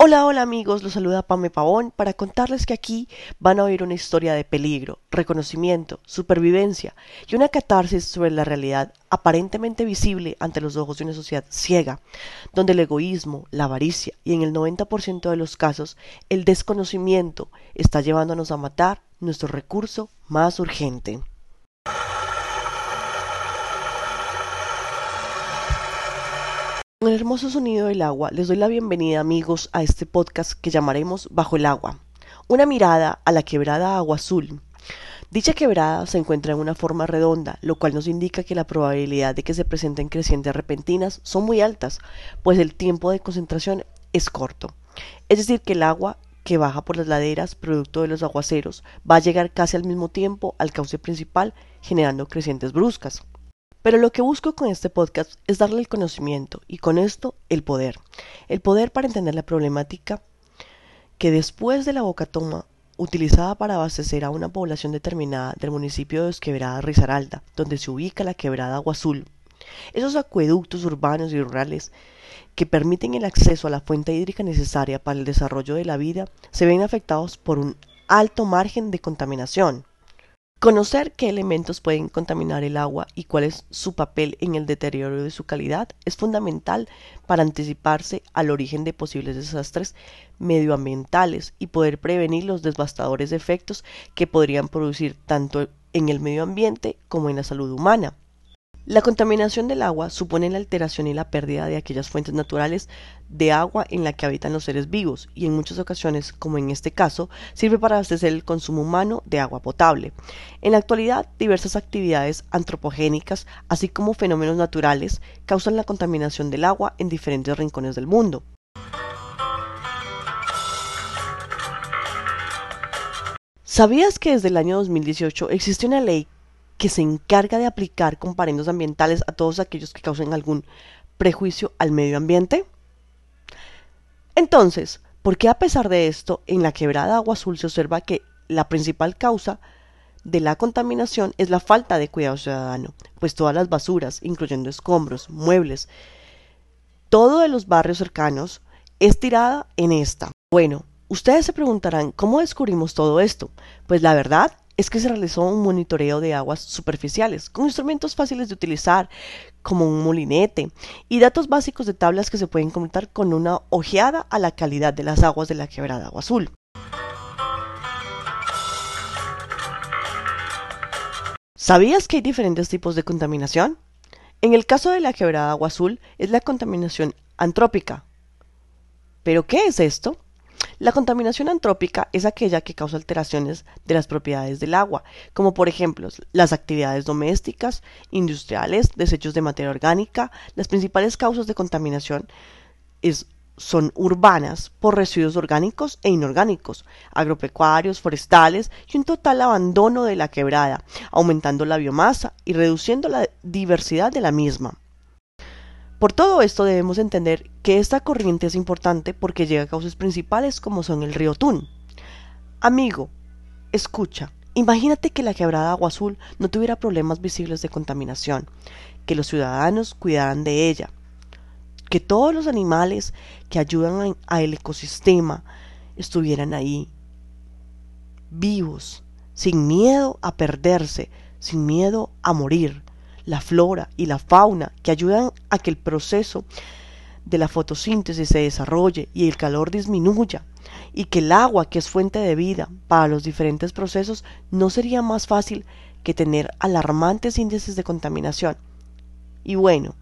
Hola, hola amigos, los saluda Pame Pavón para contarles que aquí van a oír una historia de peligro, reconocimiento, supervivencia y una catarsis sobre la realidad aparentemente visible ante los ojos de una sociedad ciega, donde el egoísmo, la avaricia y en el 90% de los casos el desconocimiento está llevándonos a matar nuestro recurso más urgente. Con el hermoso sonido del agua, les doy la bienvenida amigos a este podcast que llamaremos Bajo el agua. Una mirada a la quebrada Agua Azul. Dicha quebrada se encuentra en una forma redonda, lo cual nos indica que la probabilidad de que se presenten crecientes repentinas son muy altas, pues el tiempo de concentración es corto. Es decir, que el agua que baja por las laderas, producto de los aguaceros, va a llegar casi al mismo tiempo al cauce principal, generando crecientes bruscas. Pero lo que busco con este podcast es darle el conocimiento y con esto el poder. El poder para entender la problemática que después de la boca toma utilizada para abastecer a una población determinada del municipio de Esquebrada Risaralda, donde se ubica la quebrada Agua Azul. Esos acueductos urbanos y rurales que permiten el acceso a la fuente hídrica necesaria para el desarrollo de la vida se ven afectados por un alto margen de contaminación. Conocer qué elementos pueden contaminar el agua y cuál es su papel en el deterioro de su calidad es fundamental para anticiparse al origen de posibles desastres medioambientales y poder prevenir los devastadores efectos que podrían producir tanto en el medio ambiente como en la salud humana. La contaminación del agua supone la alteración y la pérdida de aquellas fuentes naturales de agua en la que habitan los seres vivos y en muchas ocasiones, como en este caso, sirve para abastecer el consumo humano de agua potable. En la actualidad, diversas actividades antropogénicas, así como fenómenos naturales, causan la contaminación del agua en diferentes rincones del mundo. ¿Sabías que desde el año 2018 existe una ley que se encarga de aplicar comparendos ambientales a todos aquellos que causen algún prejuicio al medio ambiente? Entonces, ¿por qué a pesar de esto en la quebrada Agua Azul se observa que la principal causa de la contaminación es la falta de cuidado ciudadano? Pues todas las basuras, incluyendo escombros, muebles, todo de los barrios cercanos es tirada en esta. Bueno, ustedes se preguntarán, ¿cómo descubrimos todo esto? Pues la verdad es que se realizó un monitoreo de aguas superficiales con instrumentos fáciles de utilizar como un molinete y datos básicos de tablas que se pueden completar con una ojeada a la calidad de las aguas de la quebrada agua azul. ¿Sabías que hay diferentes tipos de contaminación? En el caso de la quebrada agua azul es la contaminación antrópica. ¿Pero qué es esto? La contaminación antrópica es aquella que causa alteraciones de las propiedades del agua, como por ejemplo las actividades domésticas, industriales, desechos de materia orgánica. Las principales causas de contaminación son urbanas por residuos orgánicos e inorgánicos, agropecuarios, forestales y un total abandono de la quebrada, aumentando la biomasa y reduciendo la diversidad de la misma. Por todo esto debemos entender que esta corriente es importante porque llega a causas principales como son el río Tun. Amigo, escucha, imagínate que la quebrada Agua Azul no tuviera problemas visibles de contaminación, que los ciudadanos cuidaran de ella, que todos los animales que ayudan al ecosistema estuvieran ahí, vivos, sin miedo a perderse, sin miedo a morir, la flora y la fauna que ayudan a que el proceso de la fotosíntesis se desarrolle y el calor disminuya, y que el agua, que es fuente de vida para los diferentes procesos, no sería más fácil que tener alarmantes índices de contaminación. Y bueno,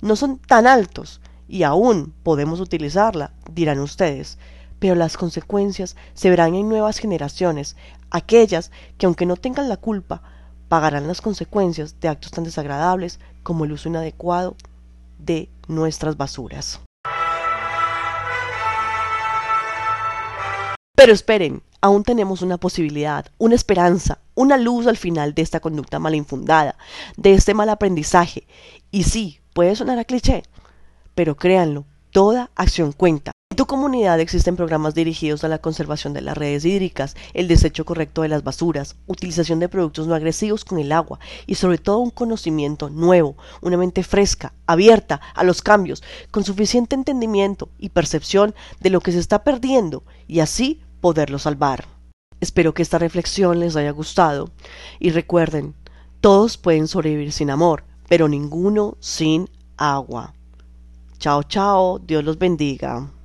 no son tan altos y aún podemos utilizarla, dirán ustedes, pero las consecuencias se verán en nuevas generaciones, aquellas que aunque no tengan la culpa, pagarán las consecuencias de actos tan desagradables como el uso inadecuado de nuestras basuras. Pero esperen, aún tenemos una posibilidad, una esperanza, una luz al final de esta conducta mal infundada, de este mal aprendizaje. Y sí, puede sonar a cliché, pero créanlo, toda acción cuenta. En tu comunidad existen programas dirigidos a la conservación de las redes hídricas, el desecho correcto de las basuras, utilización de productos no agresivos con el agua y sobre todo un conocimiento nuevo, una mente fresca, abierta a los cambios, con suficiente entendimiento y percepción de lo que se está perdiendo y así poderlo salvar. Espero que esta reflexión les haya gustado y recuerden, todos pueden sobrevivir sin amor, pero ninguno sin agua. Chao, chao, Dios los bendiga.